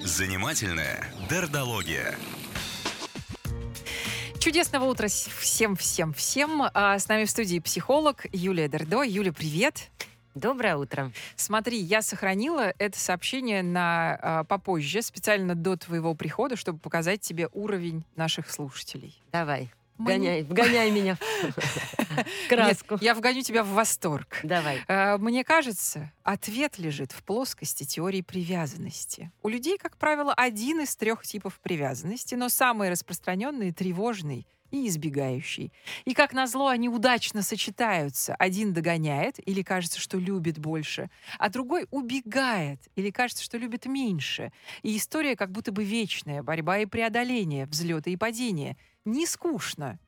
Занимательная дердология. Чудесного утра всем-всем-всем. А с нами в студии психолог Юлия Дердо. Юля, привет. Доброе утро. Смотри, я сохранила это сообщение на а, попозже, специально до твоего прихода, чтобы показать тебе уровень наших слушателей. Давай. Вгоняй, вгоняй меня в краску. Нет, я вгоню тебя в восторг. Давай. А, мне кажется, ответ лежит в плоскости теории привязанности. У людей, как правило, один из трех типов привязанности, но самый распространенный — тревожный и избегающий. И, как назло, они удачно сочетаются. Один догоняет или кажется, что любит больше, а другой убегает или кажется, что любит меньше. И история как будто бы вечная, борьба и преодоление, взлеты и падения — не скучно.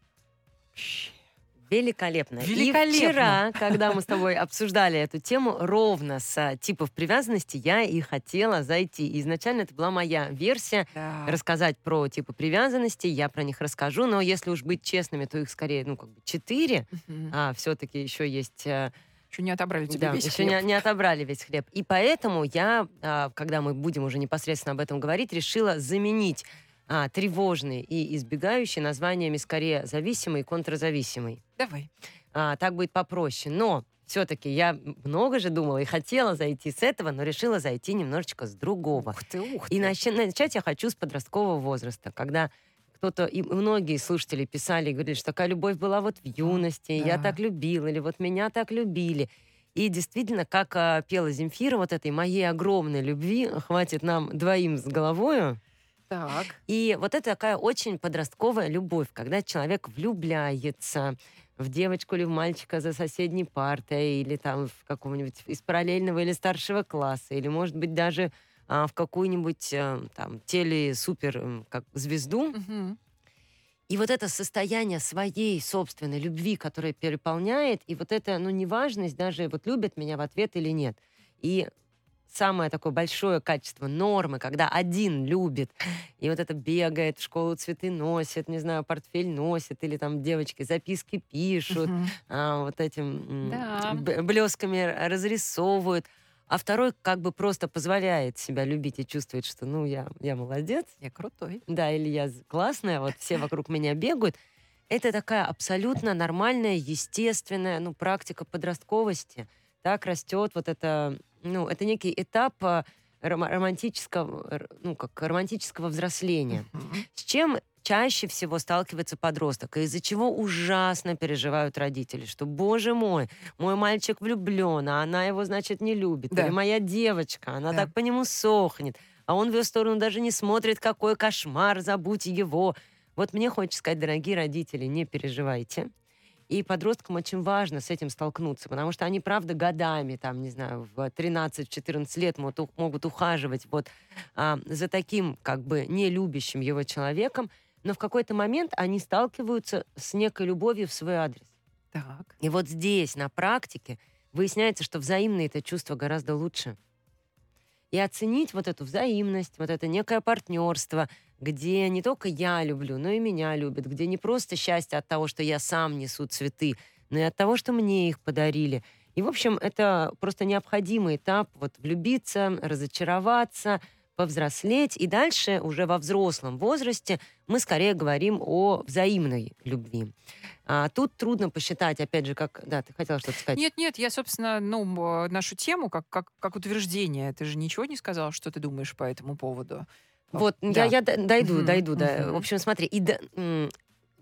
Великолепно. Великолепно. И вчера, когда мы с тобой обсуждали эту тему, ровно с а, типов привязанности я и хотела зайти. Изначально это была моя версия Да. рассказать про типы привязанности, я про них расскажу, но если уж быть честными, то их скорее, ну, как бы четыре, Мгм. а все-таки еще есть э, Еще не отобрали у тебя Да, весь еще не, хлеб. не отобрали весь хлеб. И поэтому я, а, когда мы будем уже непосредственно об этом говорить, решила заменить а, тревожные и избегающие названиями скорее зависимый и контрзависимый. Давай. А, так будет попроще. Но все-таки я много же думала и хотела зайти с этого, но решила зайти немножечко с другого. Ух ты, ух ты. И начать, начать я хочу с подросткового возраста, когда кто-то, и многие слушатели писали и говорили, что такая любовь была вот в юности, я Да. так любила, или вот меня так любили. И действительно, как а, пела Земфира, вот этой моей огромной любви хватит нам двоим с головою. Так. И вот это такая очень подростковая любовь, когда человек влюбляется в девочку или в мальчика за соседней партой, или там в какого-нибудь из параллельного или старшего класса, или, может быть, даже а, в какую-нибудь э, там теле-супер как звезду. Мгм. И вот это состояние своей собственной любви, которая переполняет, и вот это, ну, неважность даже, вот любят меня в ответ или нет. И самое такое большое качество нормы, когда один любит, и вот это бегает, в школу цветы носит, не знаю, портфель носит, или там девочки записки пишут, Мгм. а, вот этим Да. блесками разрисовывают. А второй как бы просто позволяет себя любить и чувствует, что, ну, я, я молодец, Я крутой. да, или я классная, вот все вокруг меня бегают. Это такая абсолютно нормальная, естественная, ну, практика подростковости. Так растет вот это, ну, это некий этап а, рома- романтического, ну, как романтического взросления. С чем чаще всего сталкивается подросток, и из-за чего ужасно переживают родители, что, боже мой, мой мальчик влюблен, а она его, значит, не любит. Да. Или моя девочка, она Да. так по нему сохнет, а он в ее сторону даже не смотрит, какой кошмар, забудь его. Вот мне хочется сказать, дорогие родители, не переживайте. И подросткам очень важно с этим столкнуться, потому что они, правда, годами, там, не знаю, в 13-14 лет могут, могут ухаживать вот а, за таким, как бы, не любящим его человеком, но в какой-то момент они сталкиваются с некой любовью в свой адрес. Так. И вот здесь, на практике, выясняется, что взаимные это чувство гораздо лучше. И оценить вот эту взаимность, вот это некое партнерство, где не только я люблю, но и меня любят, где не просто счастье от того, что я сам несу цветы, но и от того, что мне их подарили. И, в общем, это просто необходимый этап вот влюбиться, разочароваться, повзрослеть. И дальше, уже во взрослом возрасте, мы скорее говорим о взаимной любви. А тут трудно посчитать, опять же, как... Да, ты хотела что-то сказать? Нет, нет, я, собственно, ну, э, нашу тему как, как, как утверждение. Ты же ничего не сказал, что ты думаешь по этому поводу. Вот, Да. я, я дойду, Мгм, дойду, да. мгм. В общем, смотри, и д- м,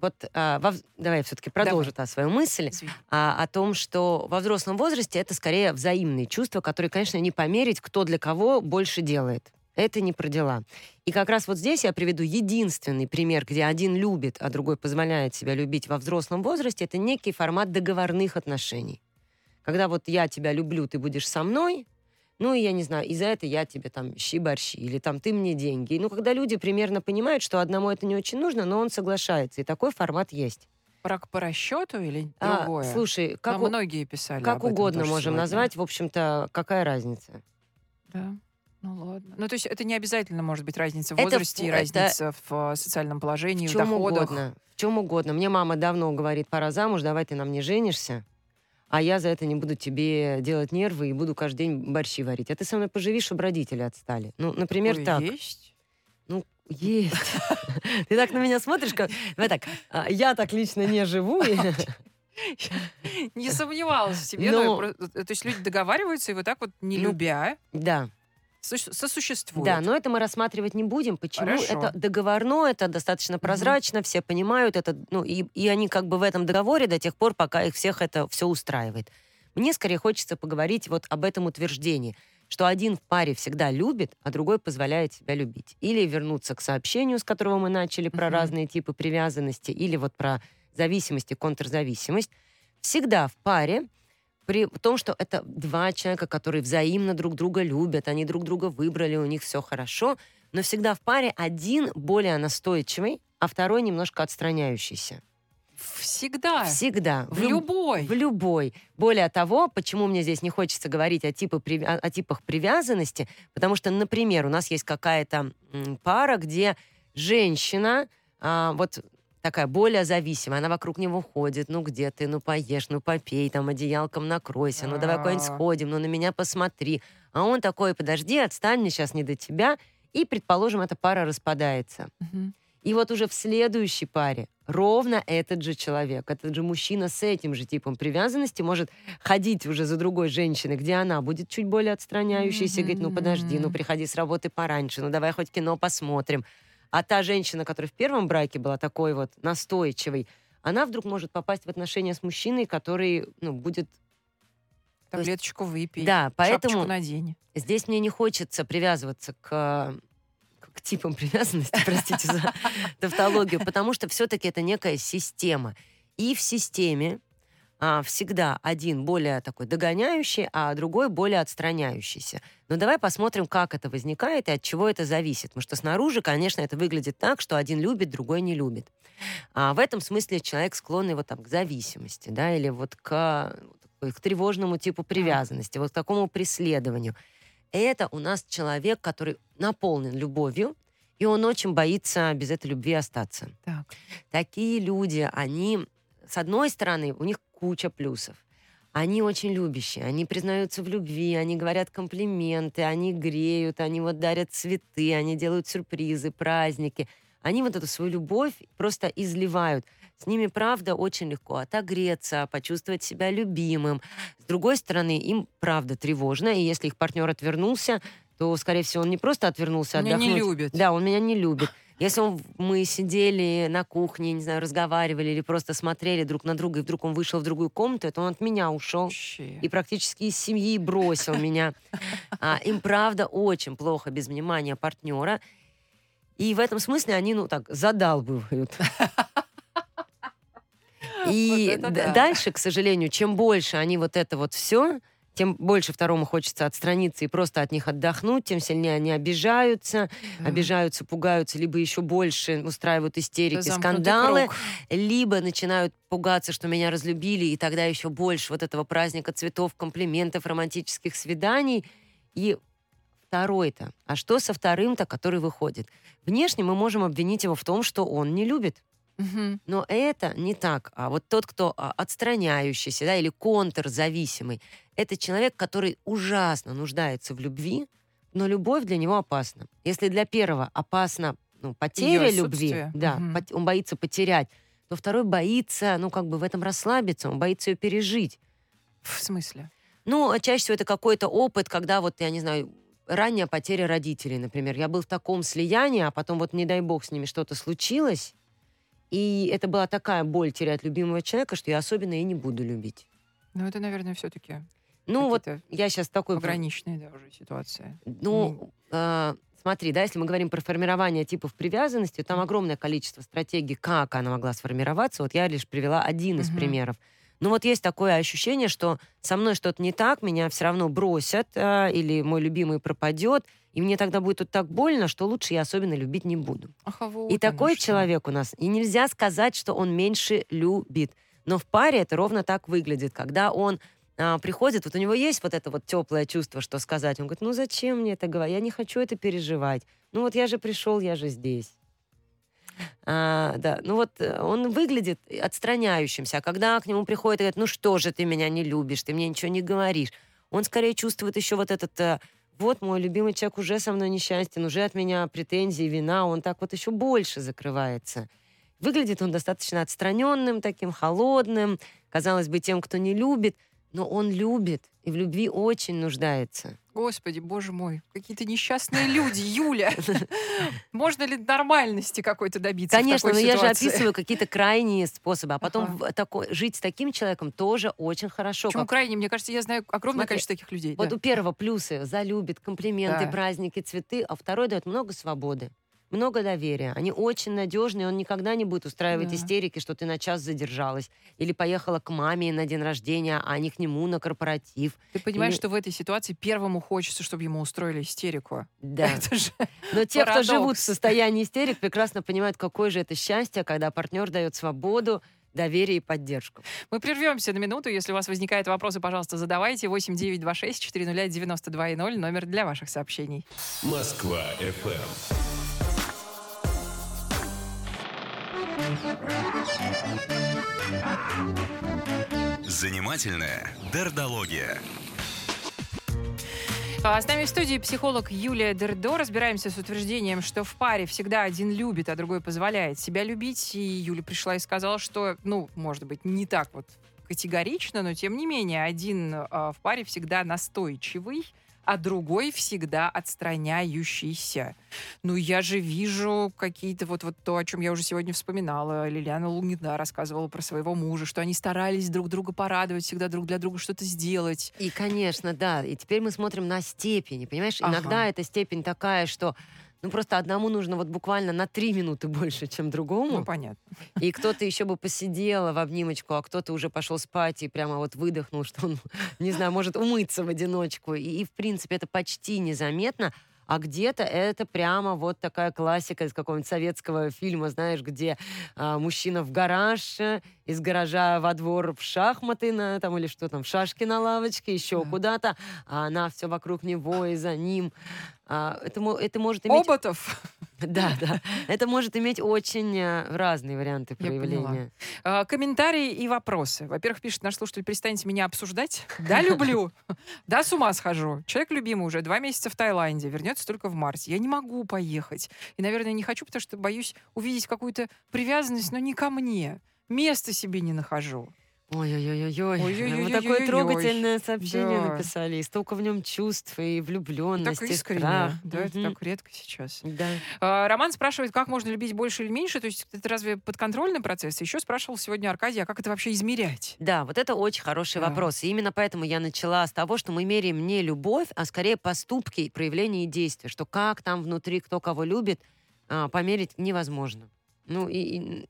вот а, во давай я все-таки продолжу та свою мысль а, о том, что во взрослом возрасте это скорее взаимные чувства, которые, конечно, не померить, кто для кого больше делает. Это не про дела. И как раз вот здесь я приведу единственный пример, где один любит, а другой позволяет себя любить во взрослом возрасте. Это некий формат договорных отношений. Когда вот я тебя люблю, ты будешь со мной, ну, и я не знаю, и за это я тебе там щи-борщи, или там ты мне деньги. Ну, когда люди примерно понимают, что одному это не очень нужно, но он соглашается. И такой формат есть. Брак по расчету или А, другое? слушай, как, Нам у- многие писали как угодно можем сегодня. назвать, в общем-то, какая разница? Да. Ну ладно. Ну, то есть это не обязательно может быть разница в Это возрасте и в- это- разница в э, социальном положении, в в чем доходах. угодно. В чем угодно. Мне мама давно говорит, пора замуж, давай ты на мне женишься. а я за это не буду тебе делать нервы и буду каждый день борщи варить. А ты со мной поживи, чтобы родители отстали. Ну, например, Ой, так. Есть. Ну, есть. Ты так на меня смотришь, как... Давай так, а, я так лично не живу. и- Не сомневалась в про- То есть люди договариваются и вот так вот, не любя, Да, су- сосуществуют. да, но это мы рассматривать не будем. Почему? Хорошо. Это договорно, это достаточно прозрачно, все понимают это, ну, и, и они как бы в этом договоре до тех пор, пока их всех это все устраивает. Мне скорее хочется поговорить вот об этом утверждении, что один в паре всегда любит, а другой позволяет себя любить. Или вернуться к сообщению, с которого мы начали, про Мгм. разные типы привязанности, или вот про зависимость и контрзависимость. Всегда в паре при том, что это два человека, которые взаимно друг друга любят, они друг друга выбрали, у них все хорошо, но всегда в паре один более настойчивый, а второй немножко отстраняющийся. Всегда. Всегда. В люб- любой. в любой. Более того, почему мне здесь не хочется говорить о, типы о- о типах привязанности, потому что, например, у нас есть какая-то пара, где женщина а, вот такая более зависимая, она вокруг него ходит, ну где ты, ну поешь, ну попей, там одеялком накройся, ну давай куда-нибудь А. сходим, ну на меня посмотри. А он такой, подожди, отстань, мне сейчас не до тебя. И, предположим, эта пара распадается. И вот уже в следующей паре ровно этот же человек, этот же мужчина с этим же типом привязанности может ходить уже за другой женщиной, где она будет чуть более отстраняющейся, и говорит, ну подожди, ну приходи с работы пораньше, ну давай хоть кино посмотрим. А та женщина, которая в первом браке была такой вот настойчивой, она вдруг может попасть в отношения с мужчиной, который ну, будет... Таблеточку выпей. Да, поэтому надень. Здесь мне не хочется привязываться к, к типам привязанности, простите за тавтологию, потому что все-таки это некая система. И в системе а, всегда один более такой догоняющий, а другой более отстраняющийся. Но давай посмотрим, как это возникает и от чего это зависит. Потому что снаружи, конечно, это выглядит так, что один любит, другой не любит. А в этом смысле человек склонный вот там к зависимости, да, или вот к, к тревожному типу привязанности, вот к такому преследованию. Это у нас человек, который наполнен любовью, и он очень боится без этой любви остаться. Так. Такие люди, они, с одной стороны, у них куча плюсов. Они очень любящие, они признаются в любви, они говорят комплименты, они греют, они вот дарят цветы, они делают сюрпризы, праздники. Они вот эту свою любовь просто изливают. С ними, правда, очень легко отогреться, почувствовать себя любимым. С другой стороны, им, правда, тревожно, и если их партнер отвернулся, то, скорее всего, он не просто отвернулся Меня отдохнуть. не любит. Да, он меня не любит. Если он, мы сидели на кухне, не знаю, разговаривали или просто смотрели друг на друга, и вдруг он вышел в другую комнату, то он от меня ушел Вообще. и практически из семьи бросил меня. А, им, правда, очень плохо без внимания партнера. И в этом смысле они, ну так, задалбывают. И Вот да. дальше, к сожалению, чем больше они вот это вот все, тем больше второму хочется отстраниться и просто от них отдохнуть, тем сильнее они обижаются, Да. обижаются, пугаются, либо еще больше устраивают истерики, замкнутый скандалы, круг. либо начинают пугаться, что меня разлюбили, и тогда еще больше вот этого праздника цветов, комплиментов, романтических свиданий. И второй-то. А что со вторым-то, который выходит? Внешне мы можем обвинить его в том, что он не любит. Но это не так. А вот тот, кто а, отстраняющийся да, или контрзависимый, это человек, который ужасно нуждается в любви, но любовь для него опасна. Если для первого опасна ну, потеря Её любви, да, пот- он боится потерять, то второй боится, ну, как бы в этом расслабиться, он боится ее пережить. В смысле? Ну, чаще всего это какой-то опыт, когда вот, я не знаю, ранняя потеря родителей, например. Я был в таком слиянии, а потом вот, не дай бог, с ними что-то случилось, и это была такая боль терять любимого человека, что я особенно и не буду любить. Ну, это, наверное, все-таки Ну, вот я сейчас такой... пограничные, да, уже ситуация. Ну, э, смотри, да, если мы говорим про формирование типов привязанности, там огромное количество стратегий, как она могла сформироваться. Вот я лишь привела один из Мгм. примеров. Но вот есть такое ощущение, что со мной что-то не так, меня все равно бросят, э, или мой любимый пропадет, и мне тогда будет вот так больно, что лучше я особенно любить не буду. Ах, а вот и такой что. человек у нас, и нельзя сказать, что он меньше любит. Но в паре это ровно так выглядит, когда он а, приходит, вот у него есть вот это вот теплое чувство, что сказать. Он говорит, ну зачем мне это говорить? Я не хочу это переживать. Ну вот я же пришел, я же здесь. А, да, ну вот э, он выглядит отстраняющимся, а когда к нему приходит и говорит, ну что же ты меня не любишь, ты мне ничего не говоришь, он скорее чувствует еще вот этот э, вот мой любимый человек уже со мной несчастен, уже от меня претензии, вина, он так вот еще больше закрывается. Выглядит он достаточно отстраненным, таким холодным, казалось бы, тем, кто не любит, но он любит и в любви очень нуждается. Господи, боже мой, какие-то несчастные люди, Юля. Можно ли нормальности какой-то добиться Конечно, но я же описываю какие-то крайние способы, а потом жить с таким человеком тоже очень хорошо. Почему крайне? Мне кажется, я знаю огромное количество таких людей. Вот у первого плюсы залюбит, комплименты, праздники, цветы, а второй дает много свободы. Много доверия. Они очень надежные, он никогда не будет устраивать Да. истерики, что ты на час задержалась. Или поехала к маме на день рождения, а не к нему на корпоратив. Ты понимаешь, или- что в этой ситуации первому хочется, чтобы ему устроили истерику. Да. Это же Но те, кто Парадокс. живут в состоянии истерик, прекрасно понимают, какое же это счастье, когда партнер дает свободу, доверие и поддержку. Мы прервемся на минуту. Если у вас возникают вопросы, пожалуйста, задавайте. 8 926 400 92 номер для ваших сообщений. Москва FM. Занимательная дердология. А С нами в студии психолог Юлия Дердо. Разбираемся с утверждением, что в паре всегда один любит, а другой позволяет себя любить. И Юля пришла и сказала, что, ну, может быть, не так вот категорично, но тем не менее, один а, в паре всегда настойчивый, а другой всегда отстраняющийся. Ну, я же вижу какие-то вот, вот то, о чем я уже сегодня вспоминала. Лилиана Лугина рассказывала про своего мужа, что они старались друг друга порадовать, всегда друг для друга что-то сделать. И, конечно, да. И теперь мы смотрим на степени, понимаешь? Ага. Иногда эта степень такая, что ну просто одному нужно вот буквально на три минуты больше, чем другому. Ну, понятно. И кто-то еще бы посидела в обнимочку, а кто-то уже пошел спать и прямо вот выдохнул, что он, не знаю, может умыться в одиночку. И, и, в принципе, это почти незаметно. А где-то это прямо вот такая классика из какого-нибудь советского фильма, знаешь, где а, мужчина в гараж, из гаража во двор в шахматы, на, там, или что там, в шашки на лавочке, еще Да. куда-то, а она все вокруг него и за ним. А, это, это может иметь... Оботов. Да, да. Это может иметь очень э, разные варианты проявления. А, Комментарии и вопросы. Во-первых, пишет наш слушатель, перестаньте меня обсуждать. Да, люблю. Да, с ума схожу. Человек любимый уже два месяца в Таиланде, вернется только в марте. Я не могу поехать. И, наверное, не хочу, потому что боюсь увидеть какую-то привязанность, но не ко мне. Места себе не нахожу. Ой-ой-ой-ой. Ой-ой-ой-ой-ой-ой. Вы такое трогательное сообщение Да. написали. И столько в нем чувств, и влюбленность, Так искренне. страх. Да, это так редко сейчас. Да. А, Роман спрашивает, как можно любить больше или меньше. То есть это разве подконтрольный процесс? Еще спрашивал сегодня Аркадий, а как это вообще измерять? Да, вот это очень хороший Да. вопрос. И именно поэтому я начала с того, что мы меряем не любовь, а скорее поступки, проявления и действия. Что как там внутри, кто кого любит, а, померить невозможно. Ну и, и-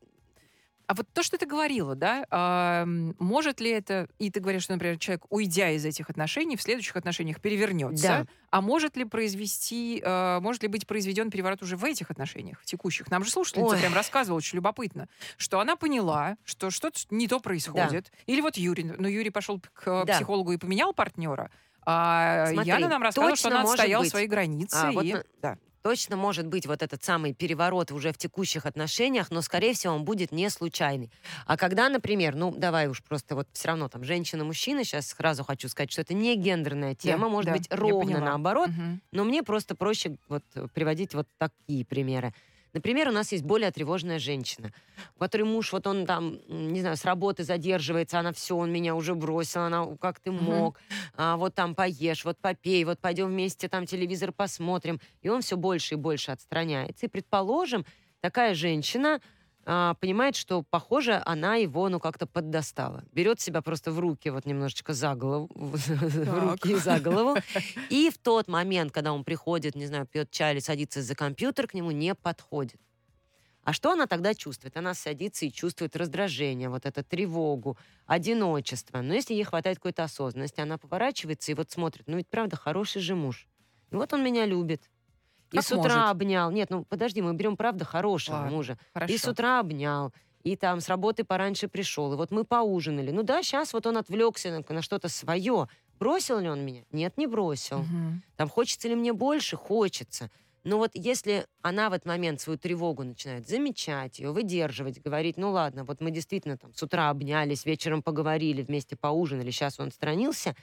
А вот то, что ты говорила, да, а, может ли это, и ты говоришь, что, например, человек, уйдя из этих отношений, в следующих отношениях перевернется, Да. а может ли произвести, а, может ли быть произведен переворот уже в этих отношениях, в текущих? Нам же слушательница Ой. прям рассказывала, очень любопытно, что она поняла, что что-то не то происходит. Или вот Юрий, ну Юрий пошел к Да. психологу и поменял партнера, а Смотри, Яна нам рассказывала, что она отстояла быть. свои границы. А, вот и- на- да. Точно может быть вот этот самый переворот уже в текущих отношениях, но, скорее всего, он будет не случайный. А когда, например, ну, давай уж просто вот все равно там женщина-мужчина, сейчас сразу хочу сказать, что это не гендерная тема, Да, может да, быть, ровно наоборот, Мгм. но мне просто проще вот приводить вот такие примеры. Например, у нас есть более тревожная женщина, у которой муж, вот он там, не знаю, с работы задерживается, она все, он меня уже бросил, она, как ты мог, а, вот там поешь, вот попей, вот пойдем вместе там телевизор посмотрим. И он все больше и больше отстраняется. И, предположим, такая женщина а, понимает, что, похоже, она его, ну, как-то поддостала. Берет себя просто в руки, вот немножечко за голову, в руки за голову, и в тот момент, когда он приходит, не знаю, пьет чай или садится за компьютер, к нему не подходит. А что она тогда чувствует? Она садится и чувствует раздражение, вот эту тревогу, одиночество. Но если ей хватает какой-то осознанности, она поворачивается и вот смотрит, ну ведь правда хороший же муж. И вот он меня любит. И Как с утра может. обнял. Нет, ну подожди, мы берем правда хорошего Ладно, мужа. Хорошо. И с утра обнял. И там с работы пораньше пришел. И вот мы поужинали. Ну да, сейчас вот он отвлекся на, на что-то свое. Бросил ли он меня? Нет, не бросил. Мгм. Там хочется ли мне больше? Хочется. Но вот если она в этот момент свою тревогу начинает замечать, ее выдерживать, говорить, ну ладно, вот мы действительно там с утра обнялись, вечером поговорили, вместе поужинали, сейчас он отстранился,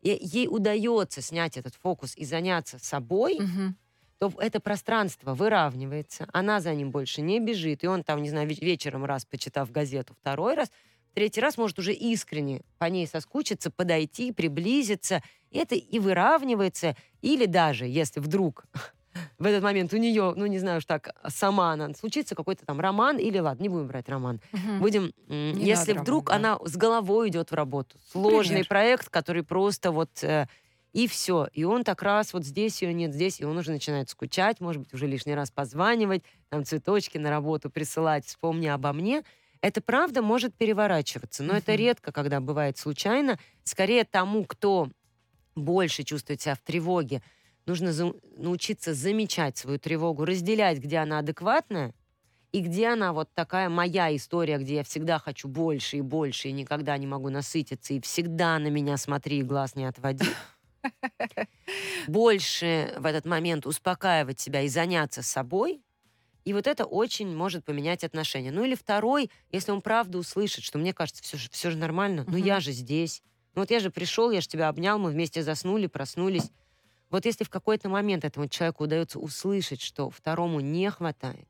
и ей удается снять этот фокус и заняться собой, Мгм. То это пространство выравнивается, она за ним больше не бежит, и он там, не знаю, веч- вечером раз почитав газету, второй раз, третий раз может уже искренне по ней соскучиться, подойти, приблизиться, и это и выравнивается, или даже, если вдруг в этот момент у нее, ну не знаю уж так, сама она, случится какой-то там роман, или ладно, не будем брать роман, Мгм. будем, Не если вдруг роман, да. она с головой идет в работу, сложный Пример. проект, который просто вот э, и все, и он так раз вот здесь ее нет, здесь, и он уже начинает скучать, может быть уже лишний раз позванивать, там цветочки на работу присылать, вспомни обо мне. Это правда может переворачиваться, но это Мгм. редко, когда бывает случайно. Скорее тому, кто больше чувствует себя в тревоге, нужно за- научиться замечать свою тревогу, разделять, где она адекватная, и где она вот такая моя история, где я всегда хочу больше и больше, и никогда не могу насытиться, и всегда на меня смотри, и глаз не отводи. Больше в этот момент успокаивать себя и заняться собой, и вот это очень может поменять отношения. Ну или второй, если он правда услышит, что мне кажется, все же, все же нормально, ну Мгм. я же здесь. Ну вот я же пришел, я же тебя обнял, мы вместе заснули, проснулись. Вот если в какой-то момент этому человеку удается услышать, что второму не хватает,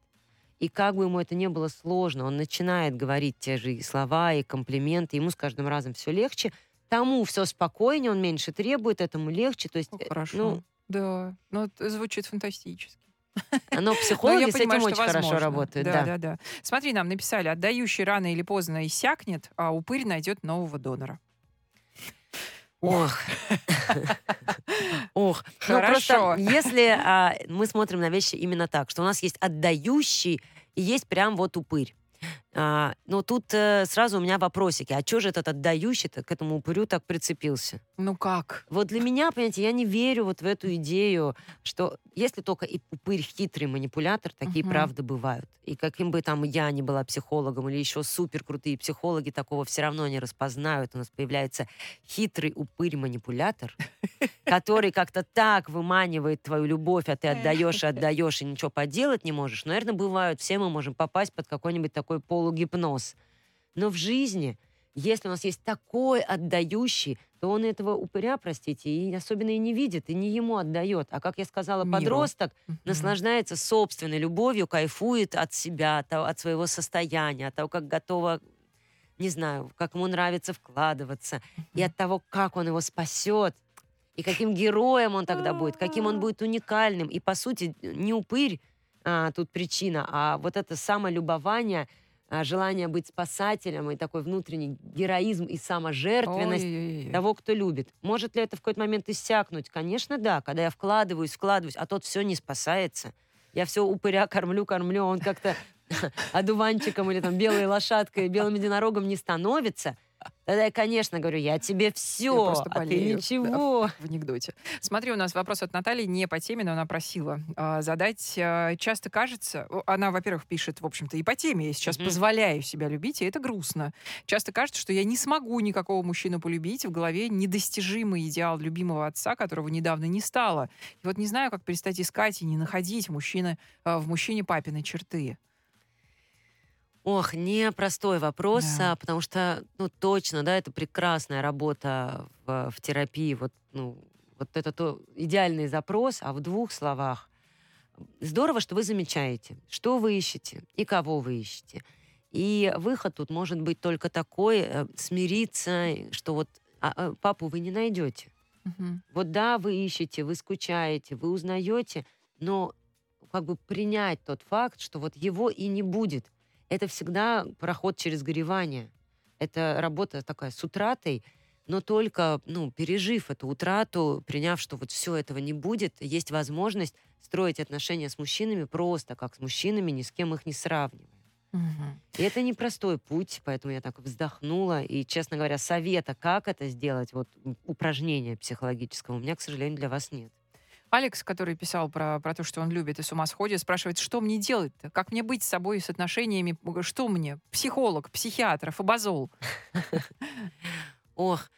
и как бы ему это не было сложно, он начинает говорить те же слова и комплименты, ему с каждым разом все легче, тому все спокойнее, он меньше требует, этому легче. То есть, э, Хорошо. ну, Да, ну это звучит фантастически. но Но психологи я с этим понимаю, что очень хорошо возможно. работают. Да, Да, да, да. Смотри, нам написали, отдающий рано или поздно иссякнет, а упырь найдет нового донора. Ох. Ох. Ну, Хорошо. просто если а, мы смотрим на вещи именно так, что у нас есть отдающий и есть прям вот упырь. А, но тут э, сразу у меня вопросики. А что же этот отдающий-то к этому упырю так прицепился? Ну как? Вот для меня, понимаете, я не верю вот в эту идею, что если только и упырь хитрый манипулятор, такие Мгм. правда бывают. И каким бы там я ни была психологом или еще супер крутые психологи, такого все равно не распознают. У нас появляется хитрый упырь-манипулятор, который как-то так выманивает твою любовь, а ты отдаешь и отдаешь, и ничего поделать не можешь. Наверное, бывают, все мы можем попасть под какой-нибудь такой полугипноз. Но в жизни, если у нас есть такой отдающий, то он этого упыря, простите, и особенно и не видит, и не ему отдает. А как я сказала, Миру. подросток Мгм. наслаждается собственной любовью, кайфует от себя, от, своего состояния, от того, как готова, не знаю, как ему нравится вкладываться, и от того, как он его спасет, и каким героем он тогда будет, каким он будет уникальным. И, по сути, не упырь а, тут причина, а вот это самолюбование, желание быть спасателем и такой внутренний героизм и саможертвенность Ой-ой-ой. того, кто любит. Может ли это в какой-то момент иссякнуть? Конечно, да. Когда я вкладываюсь, вкладываюсь, а тот все не спасается. Я все упыря кормлю, кормлю, а он как-то одуванчиком или там белой лошадкой, белым единорогом не становится. Тогда я, конечно, говорю, я тебе все, просто а ты болею, да. ничего. в анекдоте. Смотри, у нас вопрос от Натальи не по теме, но она просила а, задать. а, часто кажется, она, во-первых, пишет, в общем-то, и по теме. Я сейчас Мгм. позволяю себя любить, и это грустно. Часто кажется, что я не смогу никакого мужчину полюбить. В голове недостижимый идеал любимого отца, которого недавно не стало. И вот не знаю, как перестать искать и не находить мужчины, а, в мужчине папины черты. Ох, непростой вопрос, Да. а, потому что, ну, точно, да, это прекрасная работа в, в терапии. Вот, ну, вот это то идеальный запрос, а в двух словах. Здорово, что вы замечаете, что вы ищете и кого вы ищете. И выход тут может быть только такой, э, смириться, что вот а, а, папу вы не найдете. Мгм. Вот да, вы ищете, вы скучаете, вы узнаете, но как бы принять тот факт, что вот его и не будет. Это всегда проход через горевание. Это работа такая с утратой, но только, ну, пережив эту утрату, приняв, что вот все этого не будет, есть возможность строить отношения с мужчинами просто как с мужчинами, ни с кем их не сравнивая. Мгм. И это непростой путь, поэтому я так вздохнула. И, честно говоря, совета, как это сделать, вот м, упражнение психологического, у меня, к сожалению, для вас нет. Алекс, который писал про, про то, что он любит и с ума сходит, спрашивает, что мне делать-то? Как мне быть с собой, с отношениями? Что мне? Психолог, психиатр, фабазол. Ох,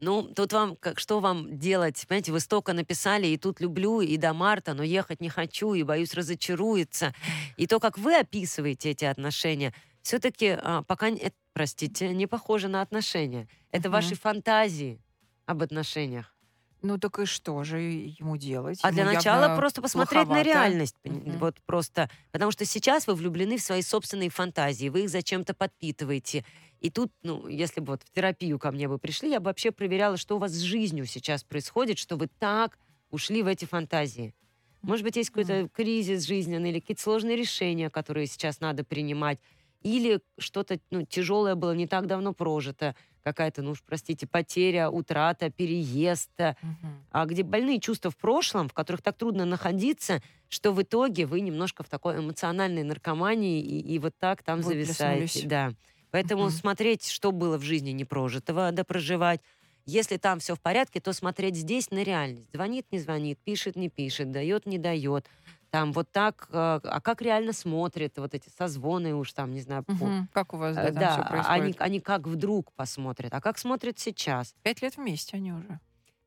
Ну, тут вам, как, что вам делать? Понимаете, вы столько написали, и тут люблю, и до марта, но ехать не хочу, и боюсь разочаруется. И то, как вы описываете эти отношения, все-таки а, пока, это, простите, не похоже на отношения. Это Мгм. ваши фантазии об отношениях. Ну так и что же ему делать? А для Ему начала явно просто посмотреть на плоховато. реальность. пон- Мгм. Вот просто. Потому что сейчас вы влюблены в свои собственные фантазии, вы их зачем-то подпитываете. И тут, ну, если бы вот в терапию ко мне бы пришли, я бы вообще проверяла, что у вас с жизнью сейчас происходит, что вы так ушли в эти фантазии. Может быть, есть какой-то кризис жизненный или какие-то сложные решения, которые сейчас надо принимать. Или что-то ну, тяжелое было не так давно прожито. Какая-то, ну уж простите, потеря, утрата, переезд. Мгм. а где больные чувства в прошлом, в которых так трудно находиться, что в итоге вы немножко в такой эмоциональной наркомании и, и вот так там зависаете. Выплеснулись. Да. Поэтому Мгм. смотреть, что было в жизни непрожитого, да проживать. Если там все в порядке, то смотреть здесь на реальность. Звонит, не звонит, пишет, не пишет, дает, не дает. Там вот так, э, а как реально смотрит, вот эти созвоны уж там, не знаю, по- Мгм. Как у вас э, да, там да, все а происходит? они, они как вдруг посмотрят, а как смотрят сейчас. Пять лет вместе они уже.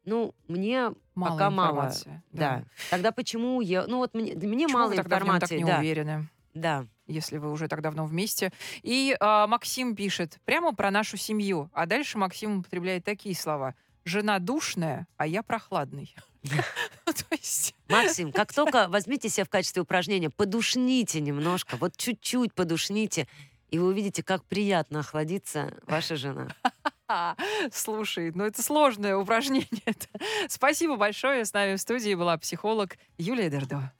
Ну, мне Мало пока мало. информации. Да. Тогда почему я... Ну вот мне, мне Почему мало вы тогда в нем так информации. не да, уверены? да. если вы уже так давно вместе. И а, Максим пишет прямо про нашу семью. А дальше Максим употребляет такие слова. Жена душная, а я прохладный. Есть... Максим, как только возьмите себя в качестве упражнения, подушните немножко, вот чуть-чуть подушните, и вы увидите, как приятно охладится ваша жена. Слушай, ну это сложное упражнение. Спасибо большое. С нами в студии была психолог Юлия Дердо.